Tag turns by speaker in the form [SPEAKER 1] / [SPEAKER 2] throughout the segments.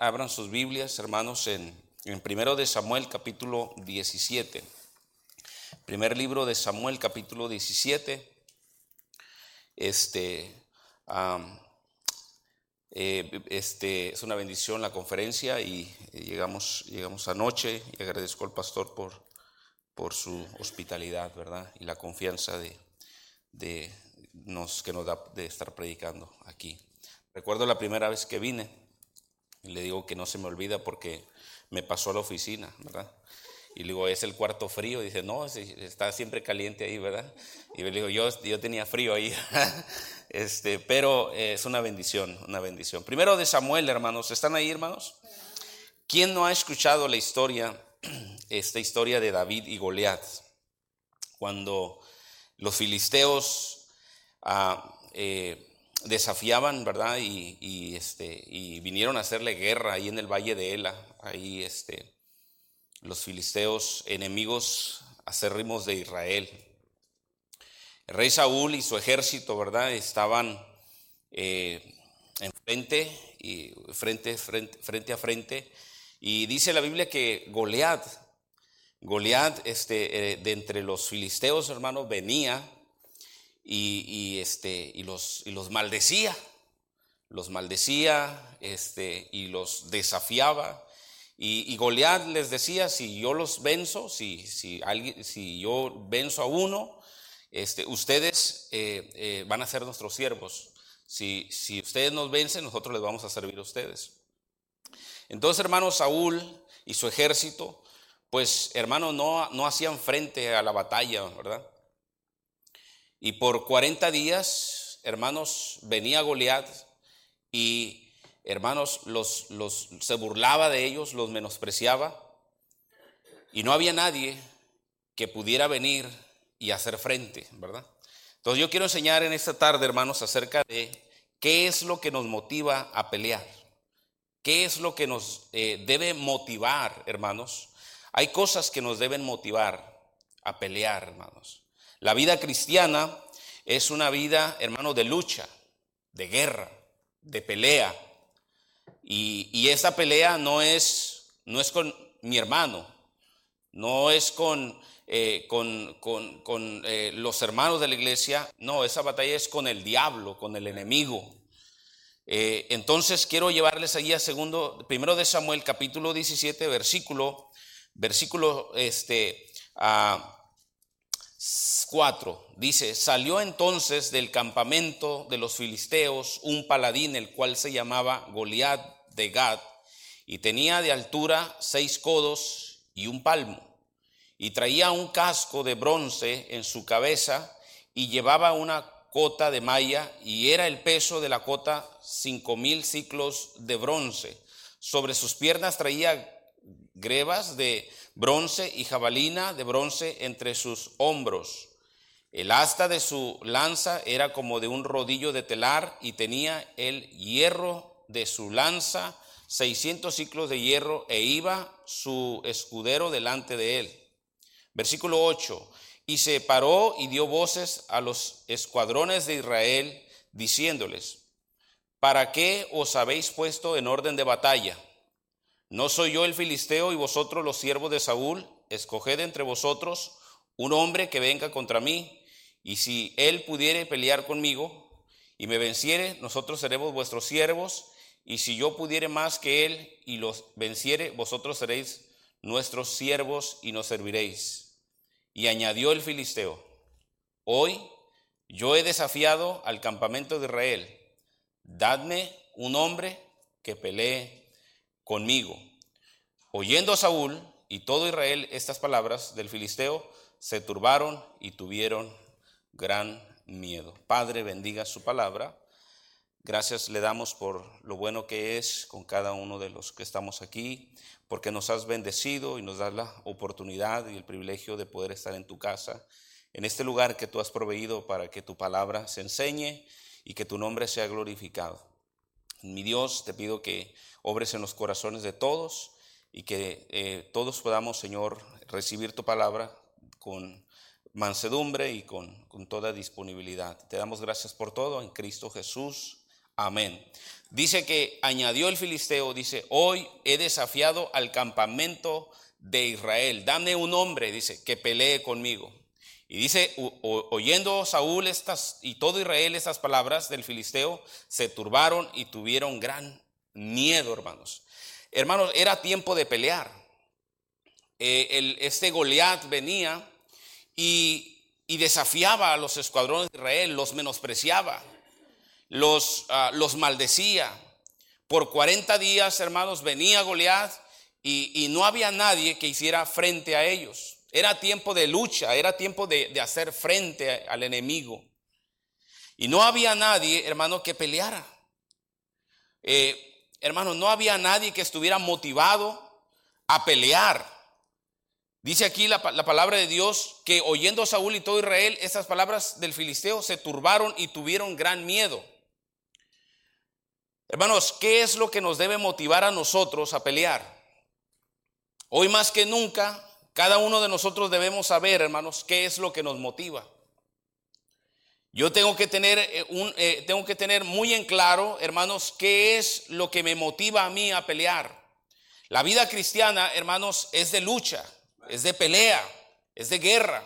[SPEAKER 1] abran sus Biblias, hermanos, en, en primero de Samuel capítulo 17. Primer libro de Samuel capítulo 17. Este, eh, este es una bendición la conferencia y llegamos, llegamos anoche y agradezco al pastor por, por su hospitalidad, ¿verdad? Y la confianza de, de nos, que nos da de estar predicando aquí. Recuerdo la primera vez que vine, y le digo que no se me olvida porque me pasó a la oficina, ¿verdad? Y le digo, ¿es el cuarto frío? Dice, no, está siempre caliente ahí, ¿verdad? Y le digo, yo, yo tenía frío ahí. este, pero es una bendición, una bendición. Primero de Samuel, hermanos, ¿están ahí, hermanos? ¿Quién no ha escuchado la historia, esta historia de David y Goliat? Cuando los filisteos ah, eh, desafiaban, ¿verdad? Y, este, y vinieron a hacerle guerra ahí en el valle de Ela, ahí este, los filisteos enemigos acérrimos de Israel. El rey Saúl y su ejército, ¿verdad? Estaban eh, enfrente, y frente, frente, frente a frente. Y dice la Biblia que Goliat, Goliat este, eh, de entre los filisteos, hermanos, venía y, este, y, los, y los maldecía, los maldecía este, y los desafiaba. Y, y Goliat les decía, si yo los venzo, si, si, alguien, si yo venzo a uno, este, ustedes eh, eh, van a ser nuestros siervos. Si, si ustedes nos vencen, nosotros les vamos a servir a ustedes. Entonces, hermano Saúl y su ejército, pues, hermano, no, no hacían frente a la batalla, ¿verdad? Y por 40 días, hermanos, venía Goliat y, hermanos, los, los, se burlaba de ellos, los menospreciaba. Y no había nadie que pudiera venir y hacer frente, ¿verdad? Entonces yo quiero enseñar en esta tarde, hermanos, acerca de qué es lo que nos motiva a pelear. ¿Qué es lo que nos eh, debe motivar, hermanos? Hay cosas que nos deben motivar a pelear, hermanos. La vida cristiana es una vida, hermano, de lucha, de guerra, de pelea. Y, esa pelea no es, no es con mi hermano, no es con, eh, con, con, eh, los hermanos de la iglesia, no, esa batalla es con el diablo, con el enemigo. Eh, entonces quiero llevarles allí a segundo, primero de Samuel, capítulo 17, versículo, versículo este, a 4 dice, salió entonces del campamento de los filisteos un paladín, el cual se llamaba Goliat de Gad, y tenía de altura seis codos y un palmo, y traía un casco de bronce en su cabeza, y llevaba una cota de malla, y era el peso de la cota cinco mil ciclos de bronce. Sobre sus piernas traía grebas de bronce y jabalina de bronce entre sus hombros. El asta de su lanza era como de un rodillo de telar y tenía el hierro de su lanza, seiscientos ciclos de hierro, e iba su escudero delante de él. Versículo 8. Y se paró y dio voces a los escuadrones de Israel, diciéndoles, ¿para qué os habéis puesto en orden de batalla? ¿No soy yo el filisteo y vosotros los siervos de Saúl? Escoged entre vosotros un hombre que venga contra mí, y si él pudiere pelear conmigo y me venciere, nosotros seremos vuestros siervos, y si yo pudiere más que él y los venciere, vosotros seréis nuestros siervos y nos serviréis. Y añadió el filisteo, hoy yo he desafiado al campamento de Israel, dadme un hombre que pelee conmigo. Oyendo a Saúl y todo Israel estas palabras del filisteo, se turbaron y tuvieron gran miedo. Padre, bendiga su palabra. Gracias le damos por lo bueno que es con cada uno de los que estamos aquí, porque nos has bendecido y nos das la oportunidad y el privilegio de poder estar en tu casa, en este lugar que tú has proveído para que tu palabra se enseñe y que tu nombre sea glorificado. Mi Dios, te pido que obres en los corazones de todos y que eh, todos podamos, Señor, recibir tu palabra con mansedumbre y con, con toda disponibilidad. Te damos gracias por todo en Cristo Jesús. Amén. Dice que añadió el filisteo, dice, hoy he desafiado al campamento de Israel. Dame un hombre, dice, que pelee conmigo. Y dice, oyendo Saúl estas y todo Israel estas palabras del filisteo, se turbaron y tuvieron gran miedo, hermanos. Hermanos, era tiempo de pelear. Eh, este Goliat venía y, desafiaba a los escuadrones de Israel, los menospreciaba, los, ah, los maldecía. Por 40 días, hermanos, venía Goliat y, no había nadie que hiciera frente a ellos. Era tiempo de lucha, era tiempo de, hacer frente al enemigo. Y no había nadie, hermano, que peleara. Eh, hermano, no había nadie que estuviera motivado a pelear. Dice aquí la, la, palabra de Dios que oyendo Saúl y todo Israel esas palabras del filisteo se turbaron y tuvieron gran miedo. Hermanos, ¿qué es lo que nos debe motivar a nosotros a pelear? Hoy más que nunca, cada uno de nosotros debemos saber, hermanos, qué es lo que nos motiva. Yo tengo que tener eh, un, eh, tengo que tener muy en claro, hermanos, qué es lo que me motiva a mí a pelear. La vida cristiana, hermanos, es de lucha, es de pelea, es de guerra,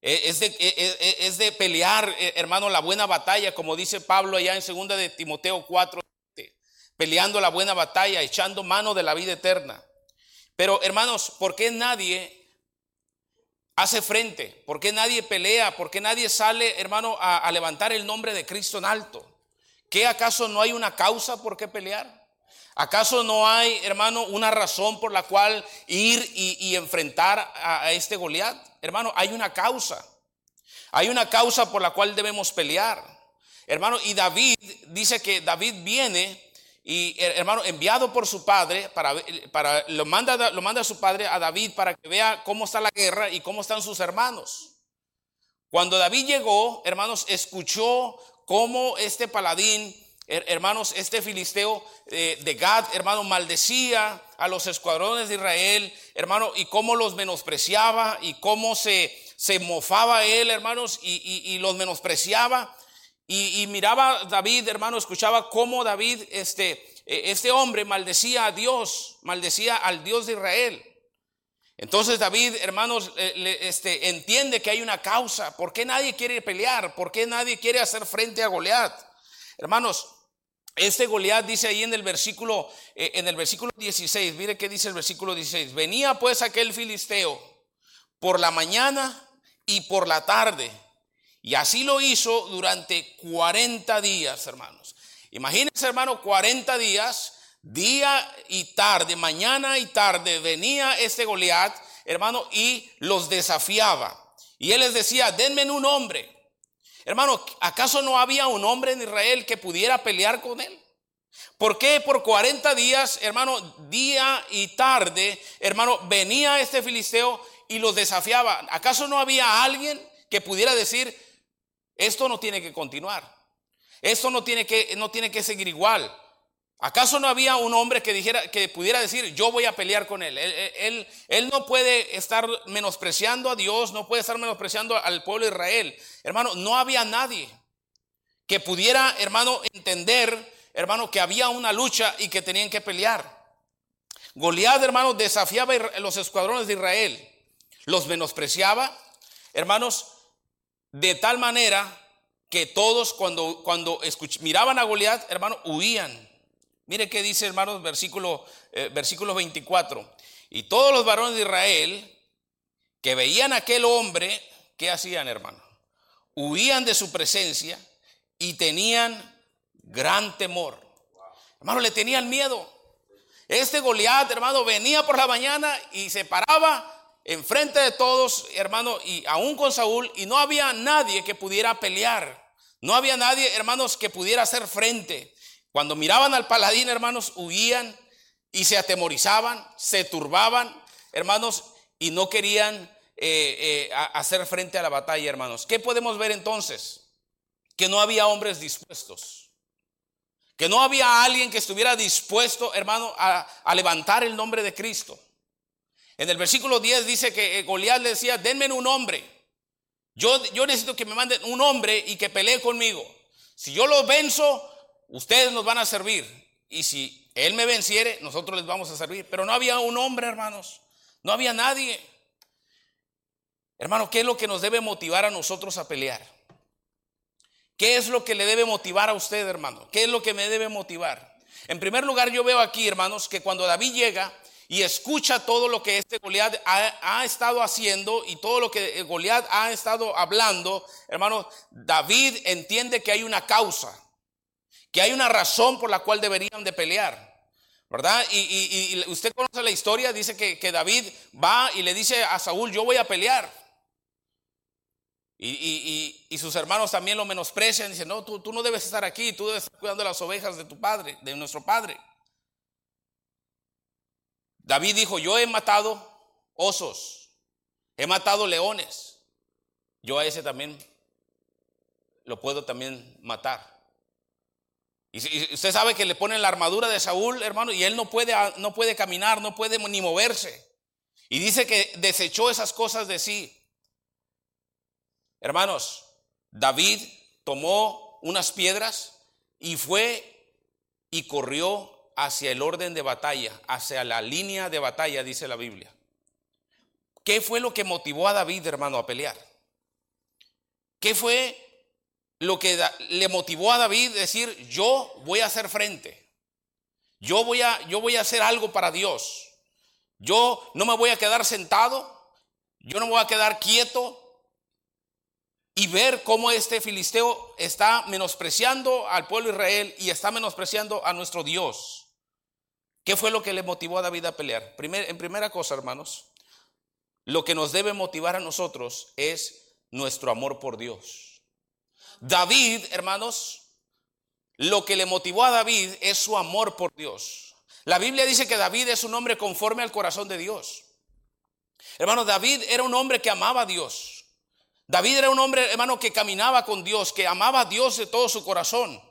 [SPEAKER 1] e, es de, e, e, es de pelear, eh, hermano, la buena batalla, como dice Pablo allá en 2 de Timoteo 4, peleando la buena batalla, echando mano de la vida eterna. Pero hermanos, ¿por qué nadie hace frente? ¿Por qué nadie pelea? ¿Por qué nadie sale, hermano, a, levantar el nombre de Cristo en alto? ¿Qué acaso no hay una causa por qué pelear? ¿Acaso no hay, hermano, una razón por la cual ir y, enfrentar a, a este Goliat? Hermano, hay una causa. Hay una causa por la cual debemos pelear. Hermano, y David dice que David viene y hermano, enviado por su padre, para, para, lo, manda, lo manda a su padre, a David, para que vea cómo está la guerra y cómo están sus hermanos. Cuando David llegó, hermanos, escuchó cómo este paladín, hermanos, este filisteo eh, de Gad, hermano, maldecía a los escuadrones de Israel, hermano, y cómo los menospreciaba y cómo se, se mofaba él, hermanos, y, y los menospreciaba. Y, miraba David, hermano, escuchaba cómo David, este, e, este hombre maldecía a Dios, maldecía al Dios de Israel. Entonces David, hermanos, este, entiende que hay una causa. ¿Por qué nadie quiere pelear? ¿Por qué nadie quiere hacer frente a Goliat? Hermanos, este Goliat dice ahí en el versículo, eh, en el versículo 16, mire qué dice el versículo 16. Venía pues aquel filisteo por la mañana y por la tarde y así lo hizo durante 40 días, hermanos. Imagínense, hermano, 40 días, día y tarde, mañana y tarde, venía este Goliat, hermano, y los desafiaba. Y él les decía, denme un hombre. Hermano, ¿acaso no había un hombre en Israel que pudiera pelear con él? ¿Por qué por 40 días, hermano, día y tarde, hermano, venía este filisteo y los desafiaba? ¿Acaso no había alguien que pudiera decir, esto no tiene que continuar. Esto no tiene que, no tiene que seguir igual. ¿Acaso no había un hombre que dijera, que pudiera decir, yo voy a pelear con él? Él, él? no puede estar menospreciando a Dios, no puede estar menospreciando al pueblo de Israel. Hermano, no había nadie que pudiera, hermano, entender, hermano, que había una lucha y que tenían que pelear. Goliat, hermano, desafiaba los escuadrones de Israel, los menospreciaba, hermanos, de tal manera que todos cuando, cuando miraban a Goliat, hermano, huían. Mire qué dice, hermanos, versículo, eh, versículo 24. Y todos los varones de Israel que veían a aquel hombre, ¿qué hacían, hermano? Huían de su presencia y tenían gran temor. Hermano, le tenían miedo. Este Goliat, hermano, venía por la mañana y se paraba enfrente de todos, hermano, y aún con Saúl, y no había nadie que pudiera pelear. No había nadie, hermanos, que pudiera hacer frente. Cuando miraban al paladín, hermanos, huían y se atemorizaban, se turbaban, hermanos, y no querían eh, eh, hacer frente a la batalla, hermanos. ¿Qué podemos ver entonces? Que no había hombres dispuestos. Que no había alguien que estuviera dispuesto, hermano, a levantar el nombre de Cristo. En el versículo 10 dice que eh, Goliat le decía, denme un hombre. Yo, yo necesito que me manden un hombre y que pelee conmigo. Si yo lo venzo, ustedes nos van a servir y si él me venciere, nosotros les vamos a servir. Pero no había un hombre, hermanos, no había nadie. Hermano, ¿qué es lo que nos debe motivar a nosotros a pelear? ¿Qué es lo que le debe motivar a usted, hermano? ¿Qué es lo que me debe motivar? En primer lugar, yo veo aquí, hermanos, que cuando David llega y escucha todo lo que este Goliat ha, estado haciendo y todo lo que Goliat ha estado hablando, hermanos, David entiende que hay una causa, que hay una razón por la cual deberían de pelear. ¿Verdad? Y, usted conoce la historia, dice que, David va y le dice a Saúl, yo voy a pelear. Y, sus hermanos también lo menosprecian. Dicen, no, tú, tú no debes estar aquí, tú debes estar cuidando las ovejas de tu padre, de nuestro padre. David dijo, yo he matado osos, he matado leones. Yo a ese también lo puedo también matar. Y usted sabe que le ponen la armadura de Saúl, hermano, y él no puede, no puede caminar, no puede ni moverse. Y dice que desechó esas cosas de sí. Hermanos, David tomó unas piedras y fue y corrió hacia el orden de batalla, hacia la línea de batalla, dice la Biblia. ¿Qué fue lo que motivó a David, hermano, a pelear? ¿Qué fue lo que le motivó a David decir, yo voy a hacer frente? Yo voy a, yo voy a hacer algo para Dios. Yo no me voy a quedar sentado. Yo no me voy a quedar quieto y ver cómo este filisteo está menospreciando al pueblo de Israel y está menospreciando a nuestro Dios. ¿Qué fue lo que le motivó a David a pelear? en primera cosa, hermanos, lo que nos debe motivar a nosotros es nuestro amor por Dios. David, hermanos, lo que le motivó a David es su amor por Dios. La Biblia dice que David es un hombre conforme al corazón de Dios. Hermanos, David era un hombre que amaba a Dios. David era un hombre, hermano, que caminaba con Dios, que amaba a Dios de todo su corazón.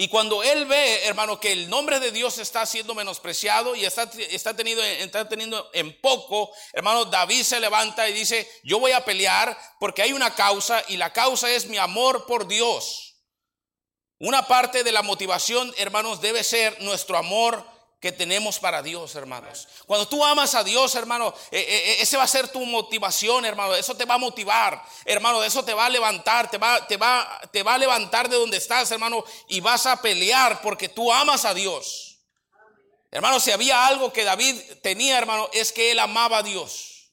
[SPEAKER 1] Y cuando él ve, hermano, que el nombre de Dios está siendo menospreciado y está, está, teniendo, está teniendo en poco, hermano, David se levanta y dice, yo voy a pelear porque hay una causa y la causa es mi amor por Dios. Una parte de la motivación, hermanos, debe ser nuestro amor que tenemos para Dios, hermanos. Cuando tú amas a Dios, hermano, eh, eh, eh, ese va a ser tu motivación, hermano. Eso te va a motivar, hermano. Eso te va a levantar, te va, te va, te va a levantar de donde estás, hermano, y vas a pelear porque tú amas a Dios. Hermano, si había algo que David tenía, hermano, es que él amaba a Dios.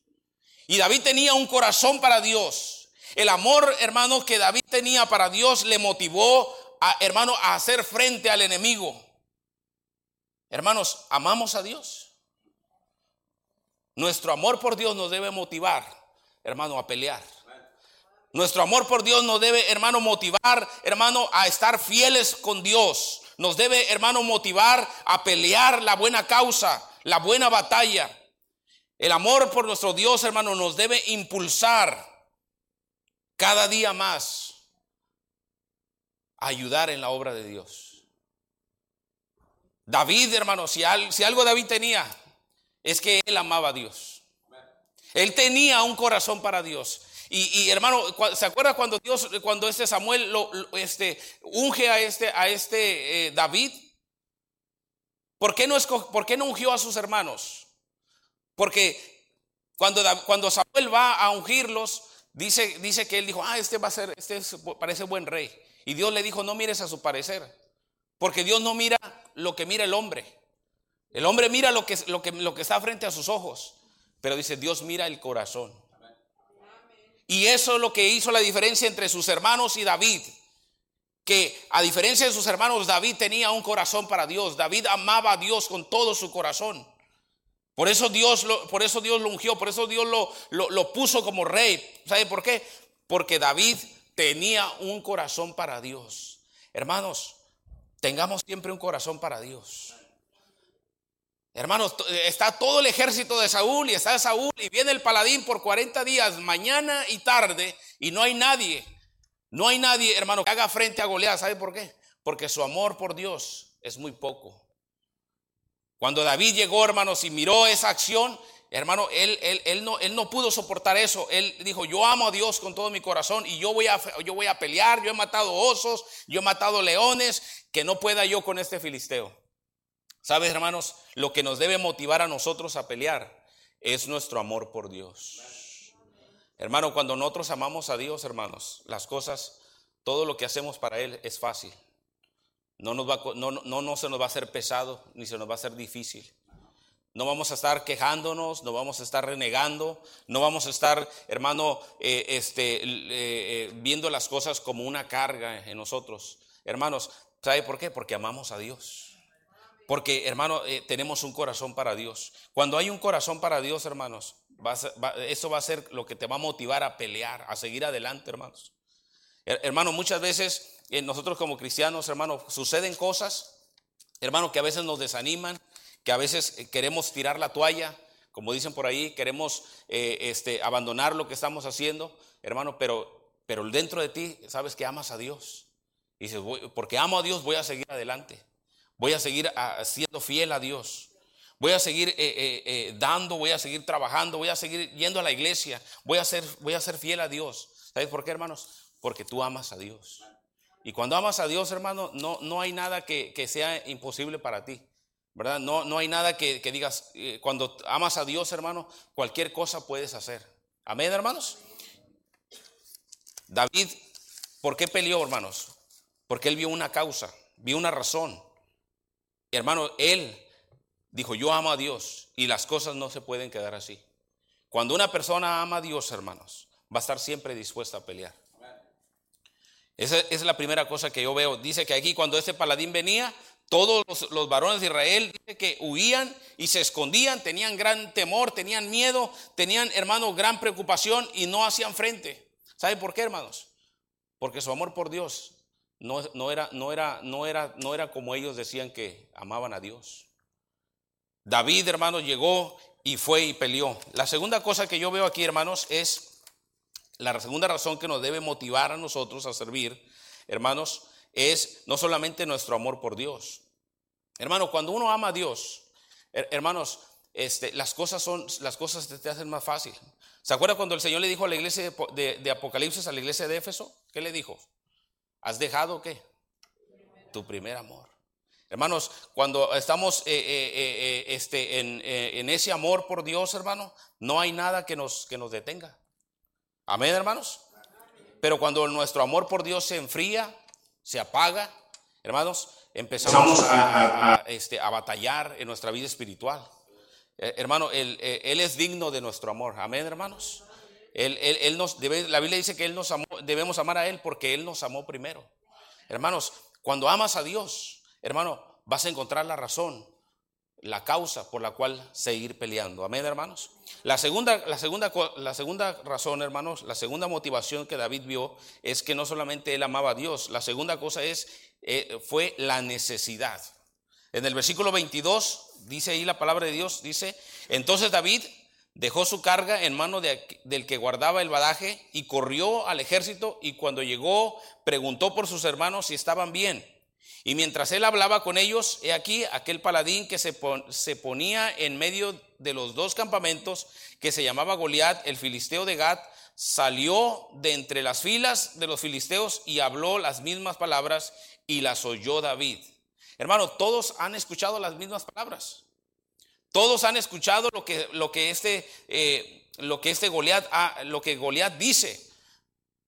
[SPEAKER 1] Y David tenía un corazón para Dios. El amor, hermano, que David tenía para Dios le motivó, a, hermano, a hacer frente al enemigo. Hermanos, ¿amamos a Dios? Nuestro amor por Dios nos debe motivar, hermano, a pelear. Nuestro amor por Dios nos debe, hermano, motivar, hermano, a estar fieles con Dios. Nos debe, hermano, motivar a pelear la buena causa, la buena batalla. El amor por nuestro Dios, hermano, nos debe impulsar cada día más a ayudar en la obra de Dios. David, hermano, si, algo David tenía, es que él amaba a Dios. Él tenía un corazón para Dios. Y, hermano, ¿se acuerda cuando Dios, cuando este Samuel lo, este, unge a este, a este eh, David? ¿Por qué, no ¿Por qué no ungió a sus hermanos? Porque cuando, cuando Samuel va a ungirlos, dice, dice que él dijo, ah, este va a ser, este parece buen rey. Y Dios le dijo, no mires a su parecer. Porque Dios no mira lo que mira el hombre. El hombre mira lo que, lo que, lo que está frente a sus ojos. Pero dice, Dios mira el corazón. Y eso es lo que hizo la diferencia entre sus hermanos y David. Que a diferencia de sus hermanos, David tenía un corazón para Dios. David amaba a Dios con todo su corazón. Por eso Dios lo, por eso Dios lo ungió, por eso Dios lo, lo, lo puso como rey. ¿Sabe por qué? Porque David tenía un corazón para Dios. Hermanos, tengamos siempre un corazón para Dios. Hermanos, está todo el ejército de Saúl y está Saúl y viene el paladín por 40 días, mañana y tarde, y no hay nadie, no hay nadie, hermano, que haga frente a Goliat. ¿Sabe por qué? Porque su amor por Dios es muy poco. Cuando David llegó, hermanos, y miró esa acción, Hermano, él, él, él, no, él no pudo soportar eso. Él dijo, yo amo a Dios con todo mi corazón y yo voy, a, yo voy a pelear. Yo he matado osos, yo he matado leones, que no pueda yo con este filisteo. ¿Sabes, hermanos? Lo que nos debe motivar a nosotros a pelear es nuestro amor por Dios. Hermano, cuando nosotros amamos a Dios, hermanos, las cosas, todo lo que hacemos para Él es fácil. No, nos va, no, no, no se nos va a hacer pesado, ni se nos va a hacer difícil. No vamos a estar quejándonos, no vamos a estar renegando, no vamos a estar, hermano, eh, este, eh, eh, viendo las cosas como una carga en nosotros. Hermanos, ¿sabe por qué? Porque amamos a Dios. Porque, hermano, tenemos un corazón para Dios. Cuando hay un corazón para Dios, hermanos, eso va a ser lo que te va a motivar a pelear, a seguir adelante, hermanos. Hermano, muchas veces nosotros como cristianos, hermano, suceden cosas, hermano, que a veces nos desaniman, que a veces eh, queremos tirar la toalla, como dicen por ahí, queremos eh, este, abandonar lo que estamos haciendo, hermano, pero, pero dentro de ti sabes que amas a Dios. Dices, porque amo a Dios, voy a seguir adelante. Voy a seguir siendo fiel a Dios. Voy a seguir eh, dando, voy a seguir trabajando, voy a seguir yendo a la iglesia, voy a ser, voy a ser fiel a Dios. ¿Sabes por qué, hermanos? Porque tú amas a Dios. Y cuando amas a Dios, hermano, no, no hay nada que, que sea imposible para ti. ¿verdad? No, no hay nada que, digas, eh, cuando amas a Dios, hermano, cualquier cosa puedes hacer. Amén, hermanos. David, ¿por qué peleó, hermanos? Porque él vio una causa, vio una razón. Hermano, él dijo, yo amo a Dios y las cosas no se pueden quedar así. Cuando una persona ama a Dios, hermanos, va a estar siempre dispuesta a pelear. Esa es la primera cosa que yo veo. Dice que aquí cuando ese paladín venía, todos los, varones de Israel dice que huían y se escondían, tenían gran temor, tenían miedo, tenían, hermanos, gran preocupación y no hacían frente. ¿Sabe por qué, hermanos? Porque su amor por Dios no, no, era, no, era, no, era, no era como ellos decían que amaban a Dios. David, hermanos, llegó y fue y peleó. La segunda cosa que yo veo aquí, hermanos, es la segunda razón que nos debe motivar a nosotros a servir, hermanos, es no solamente nuestro amor por Dios. Hermano, cuando uno ama a Dios, hermanos, este, las cosas son, las cosas te, hacen más fácil. ¿Se acuerda cuando el Señor le dijo a la iglesia de, Apocalipsis, a la iglesia de Éfeso? ¿Qué le dijo? ¿Has dejado qué? Tu primer amor. Hermanos, cuando estamos eh, eh, eh, este, en, ese amor por Dios, hermano, no hay nada que nos, que nos detenga. Amén, hermanos. Pero cuando nuestro amor por Dios se enfría, se apaga, hermanos, empezamos a, este, a batallar en nuestra vida espiritual. Eh, hermano, él, eh, él, es digno de nuestro amor. Amén, hermanos. Él, él, nos debe, la Biblia dice que él nos debemos amar a Él porque Él nos amó primero. Hermanos, cuando amas a Dios, hermano, vas a encontrar la razón, la causa por la cual seguir peleando. Amén, hermanos. La segunda, la segunda, la segunda razón, hermanos, la segunda motivación que David vio es que no solamente él amaba a Dios, la segunda cosa es, eh, fue la necesidad. En el versículo 22 dice ahí la palabra de Dios, dice, entonces David dejó su carga en mano del que guardaba el badaje y corrió al ejército y cuando llegó preguntó por sus hermanos si estaban bien. Y mientras él hablaba con ellos, he aquí aquel paladín que se, ponía en medio de los dos campamentos, que se llamaba Goliat, el filisteo de Gat, salió de entre las filas de los filisteos y habló las mismas palabras y las oyó David. Hermano, todos han escuchado las mismas palabras. Todos han escuchado lo que, lo que este, eh, este Goliat, lo que Goliat dice.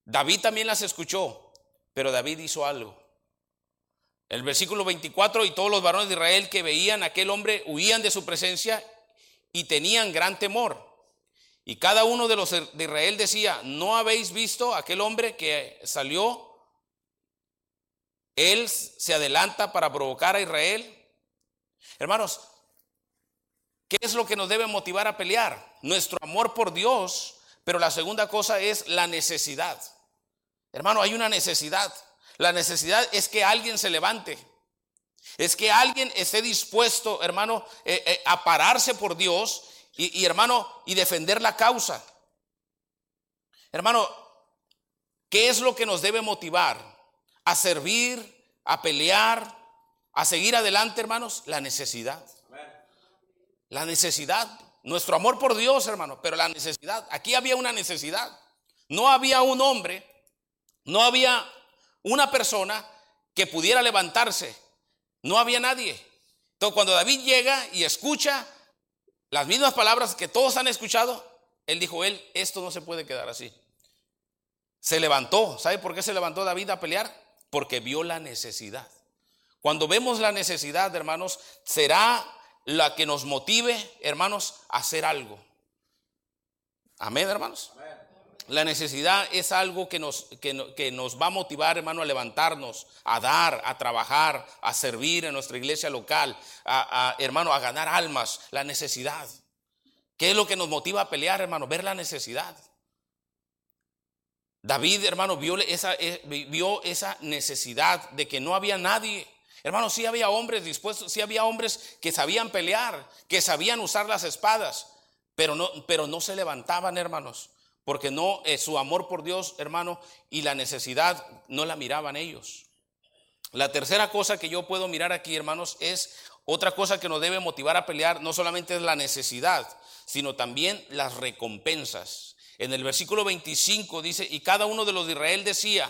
[SPEAKER 1] David también las escuchó, pero David hizo algo. El versículo 24, y todos los varones de Israel que veían a aquel hombre huían de su presencia y tenían gran temor. Y cada uno de los de Israel decía, ¿no habéis visto aquel hombre que salió? Él se adelanta para provocar a Israel. Hermanos, ¿qué es lo que nos debe motivar a pelear? Nuestro amor por Dios, pero la segunda cosa es la necesidad. Hermano, hay una necesidad. La necesidad es que alguien se levante. Es que alguien esté dispuesto, hermano, eh, eh, a pararse por Dios y, hermano, y defender la causa. Hermano, ¿qué es lo que nos debe motivar? A servir, a pelear, a seguir adelante, hermanos. La necesidad. La necesidad. nuestro amor por Dios, hermano, pero la necesidad, aquí había una necesidad. No había un hombre, no había una persona que pudiera levantarse. No había nadie. Entonces cuando David llega y escucha las mismas palabras que todos han escuchado, él dijo, él, esto no se puede quedar así. Se levantó. ¿Sabe por qué se levantó David a pelear? Porque vio la necesidad. Cuando vemos la necesidad, hermanos, será la que nos motive, hermanos, a hacer algo. Amén, hermanos. La necesidad es algo que nos, que, nos va a motivar, hermano, a levantarnos, a dar, a trabajar, a servir en nuestra iglesia local, a, hermano, a ganar almas. La necesidad. ¿Qué es lo que nos motiva a pelear, hermano? Ver la necesidad. David, hermano, vio esa, eh, vio esa necesidad de que no había nadie. Hermano, sí había hombres dispuestos, sí había hombres que sabían pelear, que sabían usar las espadas, pero no, pero no se levantaban, hermanos porque no eh, su amor por Dios, hermano, y la necesidad no la miraban ellos. La tercera cosa que yo puedo mirar aquí, hermanos, es otra cosa que nos debe motivar a pelear, no solamente es la necesidad, sino también las recompensas. En el versículo 25 dice, y cada uno de los de Israel decía,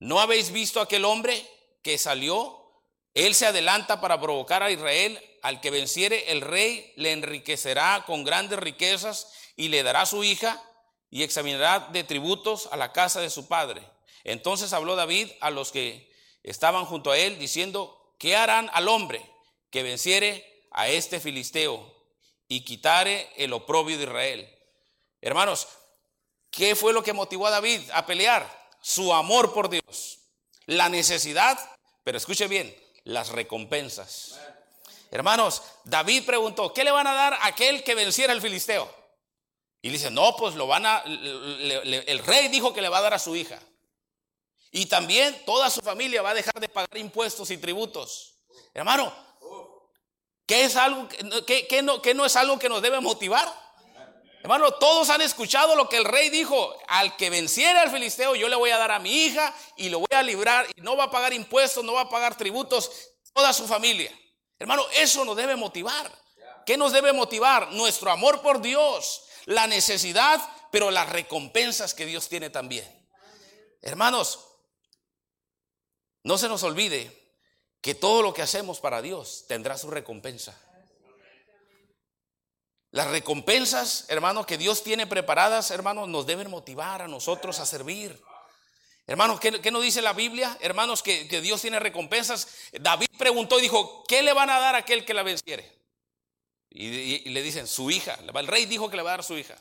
[SPEAKER 1] ¿no habéis visto aquel hombre que salió? Él se adelanta para provocar a Israel, al que venciere el rey le enriquecerá con grandes riquezas y le dará su hija y examinará de tributos a la casa de su padre. Entonces habló David a los que estaban junto a él, diciendo, ¿qué harán al hombre que venciere a este filisteo y quitare el oprobio de Israel? Hermanos, ¿qué fue lo que motivó a David a pelear? Su amor por Dios, la necesidad, pero escuche bien, las recompensas. Hermanos, David preguntó, ¿qué le van a dar a aquel que venciera al filisteo? Y dice, no, pues lo van a, el rey dijo que le va a dar a su hija. Y también toda su familia va a dejar de pagar impuestos y tributos. Hermano, ¿qué es algo que, no, que no es algo que nos debe motivar? Hermano, todos han escuchado lo que el rey dijo, al que venciera al filisteo yo le voy a dar a mi hija y lo voy a librar y no va a pagar impuestos, no va a pagar tributos, toda su familia. Hermano, eso nos debe motivar. ¿Qué nos debe motivar? Nuestro amor por Dios, la necesidad, pero las recompensas que Dios tiene también. Hermanos, no se nos olvide que todo lo que hacemos para Dios tendrá su recompensa. Las recompensas, hermanos, que Dios tiene preparadas, hermanos, nos deben motivar a nosotros a servir. Hermanos, ¿qué, nos dice la Biblia? Hermanos, que, Dios tiene recompensas. David preguntó y dijo, ¿qué le van a dar a aquel que la venciere? Y, le dicen, su hija. El rey dijo que le va a dar su hija.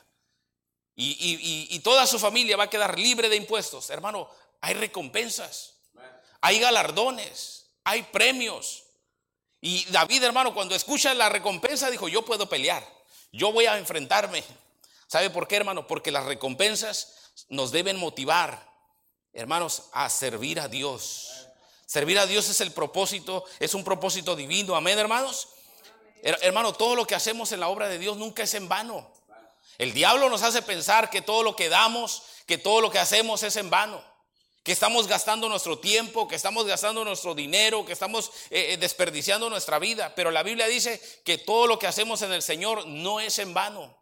[SPEAKER 1] Y, toda su familia va a quedar libre de impuestos. Hermano, hay recompensas. Hay galardones. Hay premios. Y David, hermano, cuando escucha la recompensa, dijo, yo puedo pelear. Yo voy a enfrentarme. ¿Sabe por qué, hermano? Porque las recompensas nos deben motivar, hermanos, a servir a Dios. Servir a Dios es el propósito, es un propósito divino. Amén, hermanos. Hermano, todo lo que hacemos en la obra de Dios nunca es en vano. El diablo nos hace pensar que todo lo que damos, que todo lo que hacemos es en vano. Que estamos gastando nuestro tiempo, que estamos gastando nuestro dinero, que estamos eh, eh, desperdiciando nuestra vida. Pero la Biblia dice que todo lo que hacemos en el Señor no es en vano.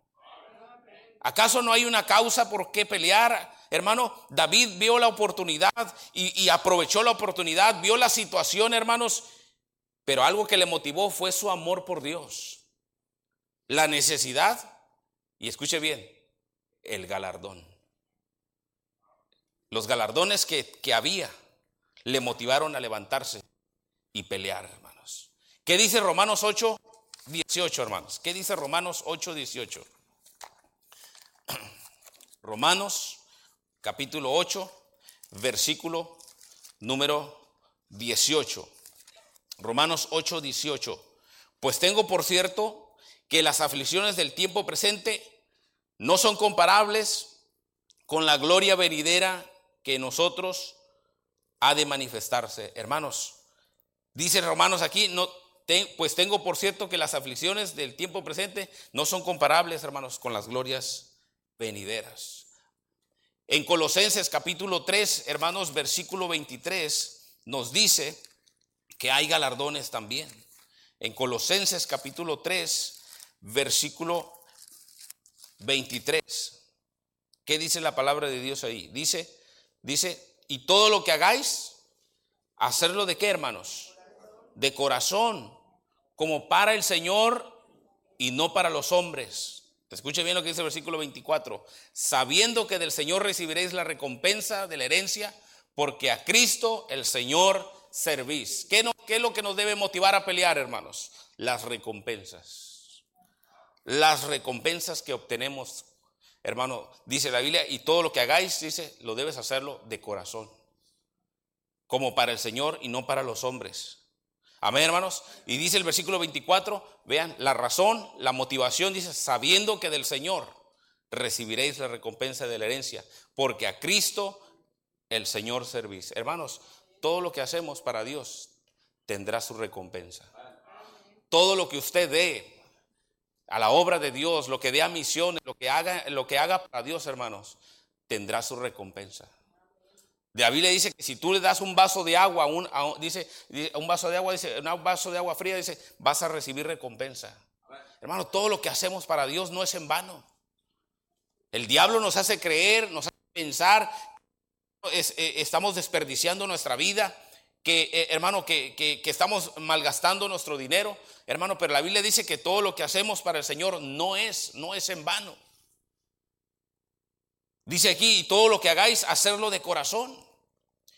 [SPEAKER 1] ¿Acaso no hay una causa por qué pelear? Hermano, David vio la oportunidad y, y aprovechó la oportunidad, vio la situación, hermanos, pero algo que le motivó fue su amor por Dios. La necesidad, y escuche bien, el galardón. Los galardones que, que había le motivaron a levantarse y pelear, hermanos. ¿Qué dice Romanos 8, 18, hermanos? ¿Qué dice Romanos 8, 18? Romanos capítulo 8, versículo número 18. Romanos 8, 18. Pues tengo por cierto que las aflicciones del tiempo presente no son comparables con la gloria venidera que nosotros ha de manifestarse. Hermanos, dice Romanos aquí, no, pues tengo por cierto que las aflicciones del tiempo presente no son comparables, hermanos, con las glorias venideras. En Colosenses capítulo 3, hermanos, versículo 23, nos dice, que hay galardones también. En Colosenses capítulo 3, versículo 23. ¿Qué dice la palabra de Dios ahí? Dice, dice, y todo lo que hagáis, hacerlo de qué, hermanos? De corazón, como para el Señor y no para los hombres. Escuche bien lo que dice el versículo 24. Sabiendo que del Señor recibiréis la recompensa de la herencia, porque a Cristo el Señor servís. ¿Qué, no, ¿Qué es lo que nos debe motivar a pelear, hermanos? Las recompensas. Las recompensas que obtenemos, hermano, dice la Biblia, y todo lo que hagáis, dice, lo debes hacerlo de corazón, como para el Señor y no para los hombres. Amén, hermanos. Y dice el versículo 24, vean, la razón, la motivación, dice, sabiendo que del Señor recibiréis la recompensa de la herencia, porque a Cristo el Señor servís. Hermanos, todo lo que hacemos para Dios tendrá su recompensa. Todo lo que usted dé a la obra de Dios, lo que dé a misiones, lo que haga, lo que haga para Dios, hermanos, tendrá su recompensa. La Biblia dice que si tú le das un vaso de agua, un, dice, un vaso de agua, dice, un vaso de agua fría, dice, vas a recibir recompensa. Hermano, todo lo que hacemos para Dios no es en vano. El diablo nos hace creer, nos hace pensar, eh, estamos desperdiciando nuestra vida, que eh, hermano, que, que estamos malgastando nuestro dinero, hermano, pero la Biblia dice que todo lo que hacemos para el Señor no es, no es en vano. Dice aquí, todo lo que hagáis, hacerlo de corazón.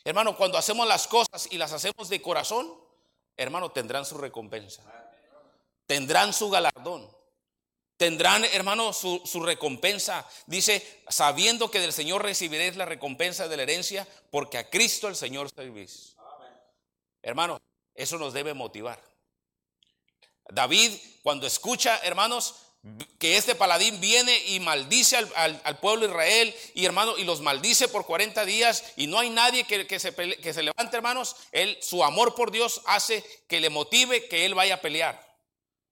[SPEAKER 1] Hermano, cuando hacemos las cosas y las hacemos de corazón, hermano, tendrán su recompensa. Tendrán su galardón. Tendrán, hermano, su, recompensa. Dice, sabiendo que del Señor recibiréis la recompensa de la herencia, porque a Cristo el Señor servís. Hermano, eso nos debe motivar. David, cuando escucha, hermanos, que este paladín viene y maldice al, pueblo de Israel y hermano y los maldice por 40 días y no hay nadie que, se, que se levante hermanos, él su amor por Dios hace que le motive que él vaya a pelear.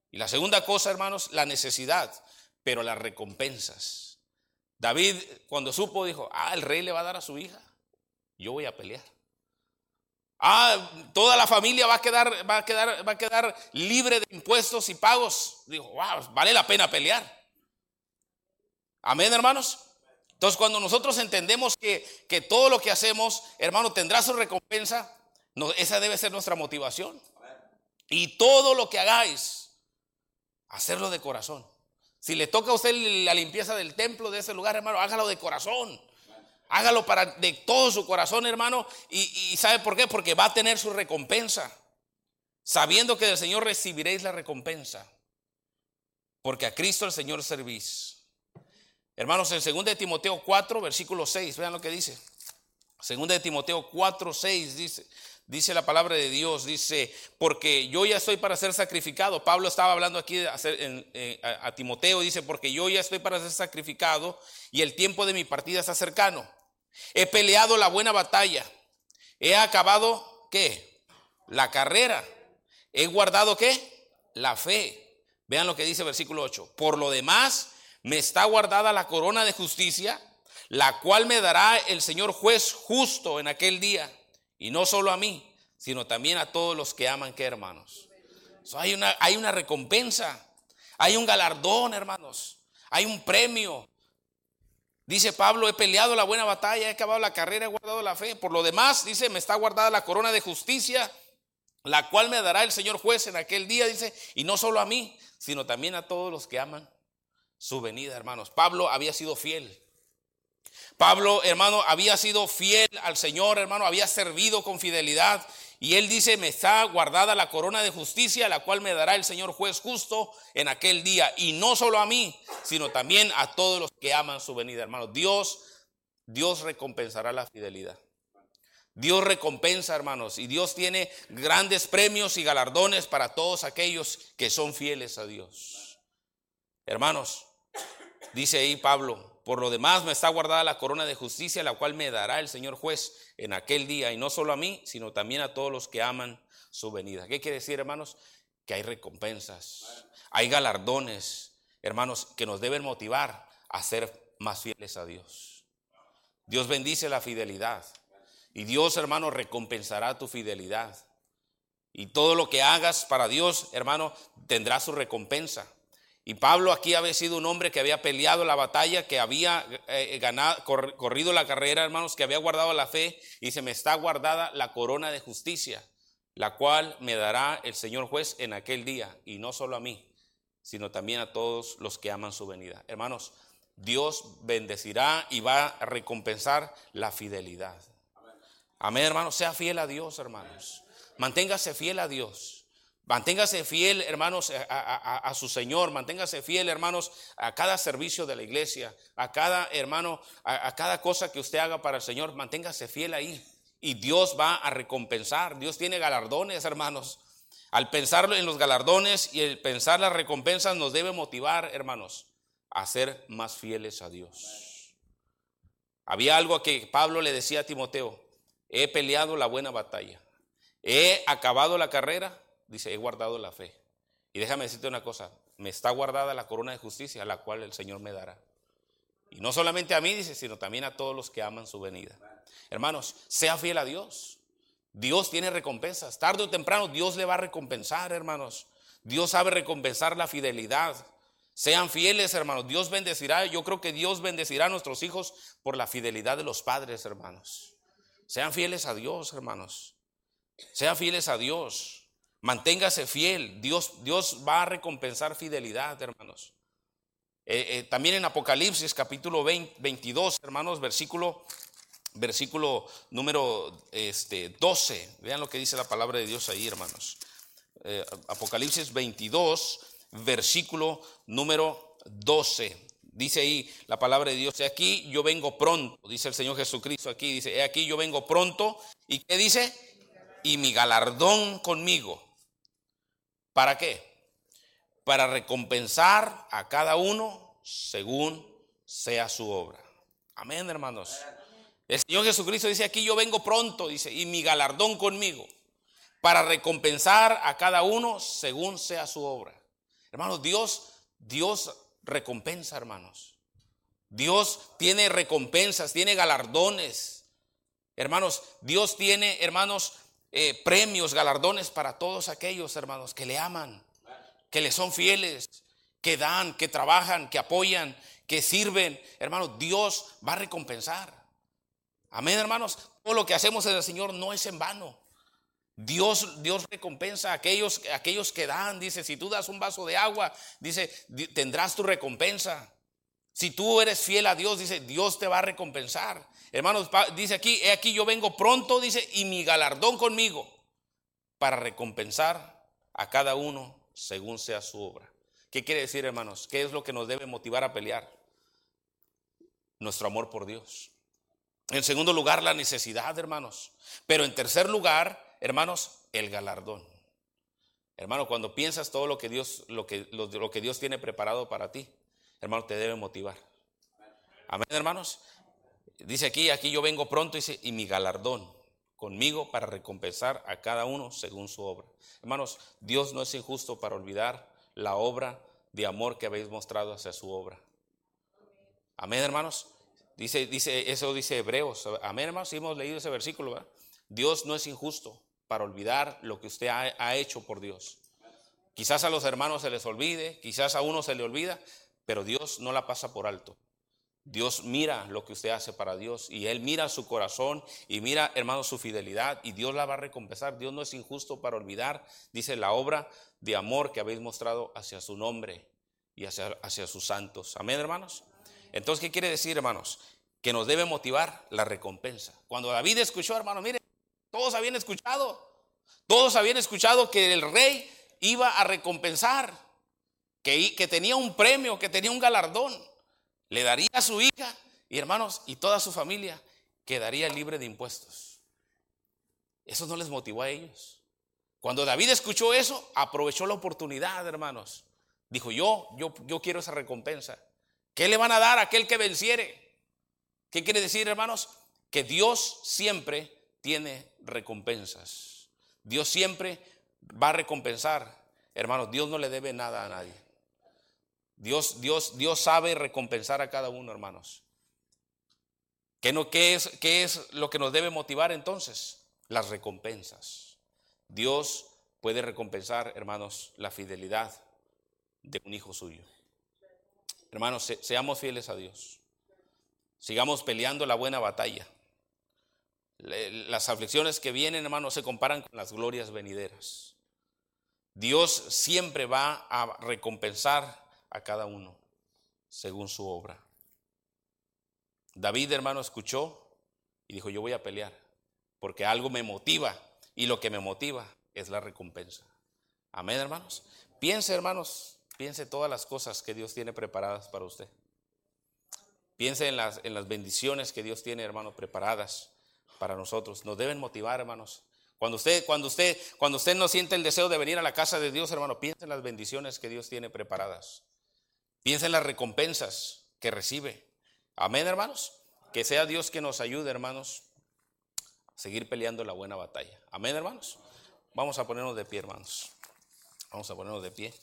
[SPEAKER 1] Y la segunda cosa hermanos, la necesidad, pero las recompensas. David cuando supo dijo, ah, el rey le va a dar a su hija, yo voy a pelear. Ah, toda la familia va a quedar, va a quedar, va a quedar libre de impuestos y pagos. Dijo, wow, vale la pena pelear. Amén, hermanos. Entonces, cuando nosotros entendemos que, que todo lo que hacemos, hermano, tendrá su recompensa, esa debe ser nuestra motivación. Y todo lo que hagáis, hacerlo de corazón. Si le toca a usted la limpieza del templo de ese lugar, hermano, hágalo de corazón. Hágalo para de todo su corazón, hermano. Y, ¿sabe por qué? Porque va a tener su recompensa. Sabiendo que del Señor recibiréis la recompensa. Porque a Cristo el Señor servís. Hermanos, en 2 de Timoteo 4, versículo 6, vean lo que dice. 2 de Timoteo 4, 6 dice, dice la palabra de Dios, dice, porque yo ya estoy para ser sacrificado. Pablo estaba hablando aquí a, a Timoteo, dice, porque yo ya estoy para ser sacrificado y el tiempo de mi partida está cercano. He peleado la buena batalla. He acabado, ¿qué? La carrera. He guardado, ¿qué? La fe. Vean lo que dice versículo 8. Por lo demás, me está guardada la corona de justicia, la cual me dará el Señor juez justo en aquel día. Y no solo a mí, sino también a todos los que aman, ¿qué hermanos? hay, una, hay una recompensa, hay un galardón, hermanos. Hay un premio. Dice Pablo, he peleado la buena batalla, he acabado la carrera, he guardado la fe. Por lo demás, dice, me está guardada la corona de justicia, la cual me dará el Señor juez en aquel día, dice, y no solo a mí, sino también a todos los que aman su venida, hermanos. Pablo había sido fiel. Pablo, hermano, había sido fiel al Señor, hermano, había servido con fidelidad. Y él dice, me está guardada la corona de justicia, la cual me dará el Señor juez justo en aquel día. Y no solo a mí, sino también a todos los que aman su venida, hermano. Dios, Dios recompensará la fidelidad. Dios recompensa, hermanos, y Dios tiene grandes premios y galardones para todos aquellos que son fieles a Dios. Hermanos, dice ahí Pablo, por lo demás me está guardada la corona de justicia, la cual me dará el Señor juez en aquel día, y no solo a mí, sino también a todos los que aman su venida. ¿Qué quiere decir, hermanos? Que hay recompensas, hay galardones, hermanos, que nos deben motivar a ser más fieles a Dios. Dios bendice la fidelidad. Y Dios, hermano, recompensará tu fidelidad. Y todo lo que hagas para Dios, hermano, tendrá su recompensa. Y Pablo aquí había sido un hombre que había peleado la batalla, que había eh, ganado, corrido la carrera, hermanos, que había guardado la fe y se me está guardada la corona de justicia, la cual me dará el Señor juez en aquel día, y no solo a mí, sino también a todos los que aman su venida. Hermanos, Dios bendecirá y va a recompensar la fidelidad. Amén, hermanos, sea fiel a Dios, hermanos. Manténgase fiel a Dios. Manténgase fiel, hermanos, a, su Señor. Manténgase fiel, hermanos, a cada servicio de la iglesia, a cada hermano, a, cada cosa que usted haga para el Señor. Manténgase fiel ahí. Y Dios va a recompensar. Dios tiene galardones, hermanos. Al pensar en los galardones y el pensar las recompensas nos debe motivar, hermanos, a ser más fieles a Dios. Había algo que Pablo le decía a Timoteo. He peleado la buena batalla. He acabado la carrera dice, he guardado la fe. Y déjame decirte una cosa, me está guardada la corona de justicia, la cual el Señor me dará. Y no solamente a mí, dice, sino también a todos los que aman su venida. Hermanos, sea fiel a Dios. Dios tiene recompensas. Tarde o temprano Dios le va a recompensar, hermanos. Dios sabe recompensar la fidelidad. Sean fieles, hermanos. Dios bendecirá. Yo creo que Dios bendecirá a nuestros hijos por la fidelidad de los padres, hermanos. Sean fieles a Dios, hermanos. Sean fieles a Dios. Manténgase fiel. Dios, Dios va a recompensar fidelidad, hermanos. Eh, eh, también en Apocalipsis capítulo 22, hermanos, versículo, versículo número este, 12. Vean lo que dice la palabra de Dios ahí, hermanos. Eh, Apocalipsis 22, versículo número 12. Dice ahí la palabra de Dios, aquí yo vengo pronto, dice el Señor Jesucristo aquí, dice, aquí yo vengo pronto. ¿Y qué dice? Y mi galardón conmigo ¿Para qué? Para recompensar a cada uno según sea su obra. Amén, hermanos. El Señor Jesucristo dice aquí, yo vengo pronto, dice, y mi galardón conmigo, para recompensar a cada uno según sea su obra. Hermanos, Dios, Dios recompensa, hermanos. Dios tiene recompensas, tiene galardones. Hermanos, Dios tiene, hermanos, eh, premios, galardones para todos aquellos hermanos que le aman, que le son fieles, que dan, que trabajan, que apoyan, que sirven. Hermanos, Dios va a recompensar. Amén, hermanos. Todo lo que hacemos en el Señor no es en vano. Dios, Dios recompensa a aquellos, aquellos que dan. Dice, si tú das un vaso de agua, dice, tendrás tu recompensa. Si tú eres fiel a Dios, dice, Dios te va a recompensar. Hermanos, dice aquí, he aquí yo vengo pronto, dice, y mi galardón conmigo para recompensar a cada uno según sea su obra. ¿Qué quiere decir, hermanos? ¿Qué es lo que nos debe motivar a pelear? Nuestro amor por Dios. En segundo lugar, la necesidad, hermanos. Pero en tercer lugar, hermanos, el galardón. Hermano, cuando piensas todo lo que Dios, lo que, lo que Dios tiene preparado para ti, hermano, te debe motivar. Amén, hermanos. Dice aquí, aquí yo vengo pronto dice, y mi galardón conmigo para recompensar a cada uno según su obra. Hermanos, Dios no es injusto para olvidar la obra de amor que habéis mostrado hacia su obra. Amén, hermanos. Dice, dice, eso dice Hebreos. Amén, hermanos. hemos leído ese versículo. Dios no es injusto para olvidar lo que usted ha, ha hecho por Dios. Quizás a los hermanos se les olvide, quizás a uno se le olvida, pero Dios no la pasa por alto. Dios mira lo que usted hace para Dios y Él mira su corazón y mira, hermano, su fidelidad y Dios la va a recompensar. Dios no es injusto para olvidar, dice la obra de amor que habéis mostrado hacia su nombre y hacia, hacia sus santos. Amén, hermanos. Entonces, ¿qué quiere decir, hermanos? Que nos debe motivar la recompensa. Cuando David escuchó, hermano, mire, todos habían escuchado, todos habían escuchado que el rey iba a recompensar, que, tenía un premio, que tenía un galardón le daría a su hija y hermanos y toda su familia quedaría libre de impuestos. Eso no les motivó a ellos. Cuando David escuchó eso, aprovechó la oportunidad, hermanos. Dijo, yo, yo, yo quiero esa recompensa. ¿Qué le van a dar a aquel que venciere? ¿Qué quiere decir, hermanos? Que Dios siempre tiene recompensas. Dios siempre va a recompensar. Hermanos, Dios no le debe nada a nadie. Dios, Dios, Dios sabe recompensar a cada uno, hermanos. ¿Qué, no, qué, es, ¿Qué es lo que nos debe motivar entonces? Las recompensas. Dios puede recompensar, hermanos, la fidelidad de un hijo suyo. Hermanos, seamos fieles a Dios. Sigamos peleando la buena batalla. Las aflicciones que vienen, hermanos, se comparan con las glorias venideras. Dios siempre va a recompensar a cada uno según su obra. David, hermano, escuchó y dijo, yo voy a pelear, porque algo me motiva y lo que me motiva es la recompensa. Amén, hermanos. Piense, hermanos, piense todas las cosas que Dios tiene preparadas para usted. Piense en las, en las bendiciones que Dios tiene, hermanos, preparadas para nosotros. Nos deben motivar, hermanos. Cuando usted, cuando usted, cuando usted no siente el deseo de venir a la casa de Dios, hermano, piense en las bendiciones que Dios tiene preparadas. Piense en las recompensas que recibe. Amén, hermanos. Que sea Dios que nos ayude, hermanos, a seguir peleando la buena batalla. Amén, hermanos. Vamos a ponernos de pie, hermanos. Vamos a ponernos de pie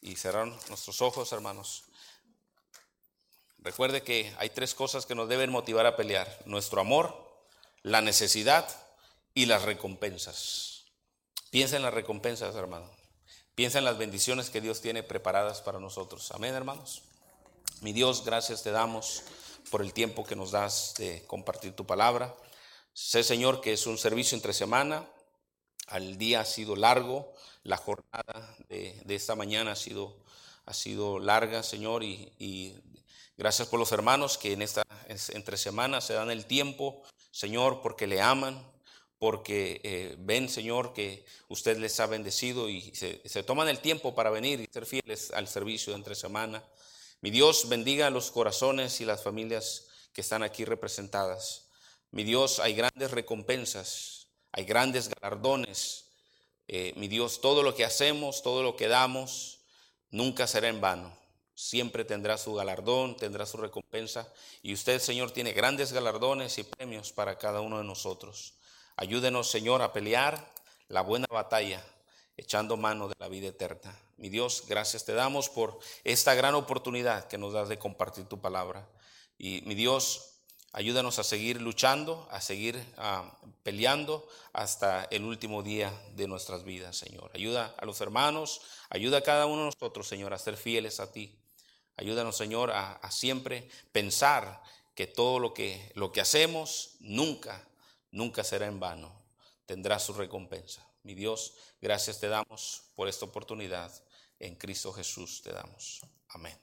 [SPEAKER 1] y cerrar nuestros ojos, hermanos. Recuerde que hay tres cosas que nos deben motivar a pelear. Nuestro amor, la necesidad y las recompensas. Piensa en las recompensas, hermano. Piensa en las bendiciones que Dios tiene preparadas para nosotros. Amén, hermanos. Mi Dios, gracias te damos por el tiempo que nos das de compartir tu palabra. Sé, Señor, que es un servicio entre semana. Al día ha sido largo. La jornada de, esta mañana ha sido, larga, Señor, y, gracias por los hermanos que en esta entre semana se dan el tiempo, Señor, porque le aman, porque eh, ven, Señor, que usted les ha bendecido y se, toman el tiempo para venir y ser fieles al servicio de entre semana. Mi Dios bendiga los corazones y las familias que están aquí representadas. Mi Dios, hay grandes recompensas, hay grandes galardones. Eh, mi Dios, todo lo que hacemos, todo lo que damos, nunca será en vano. Siempre tendrá su galardón, tendrá su recompensa. Y usted, Señor, tiene grandes galardones y premios para cada uno de nosotros. Ayúdenos, Señor, a pelear la buena batalla, echando mano de la vida eterna. Mi Dios, gracias te damos por esta gran oportunidad que nos das de compartir tu palabra. Y mi Dios, ayúdanos a seguir luchando, a seguir ah, peleando hasta el último día de nuestras vidas, Señor. Ayuda a los hermanos, ayuda a cada uno de nosotros, Señor, a ser fieles a ti. Ayúdanos, Señor, a, a siempre pensar que todo lo que, lo que hacemos nunca nunca será en vano, tendrá su recompensa. Mi Dios, gracias te damos por esta oportunidad. En Cristo Jesús te damos. Amén.